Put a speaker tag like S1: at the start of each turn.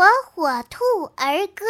S1: 火火兔儿歌。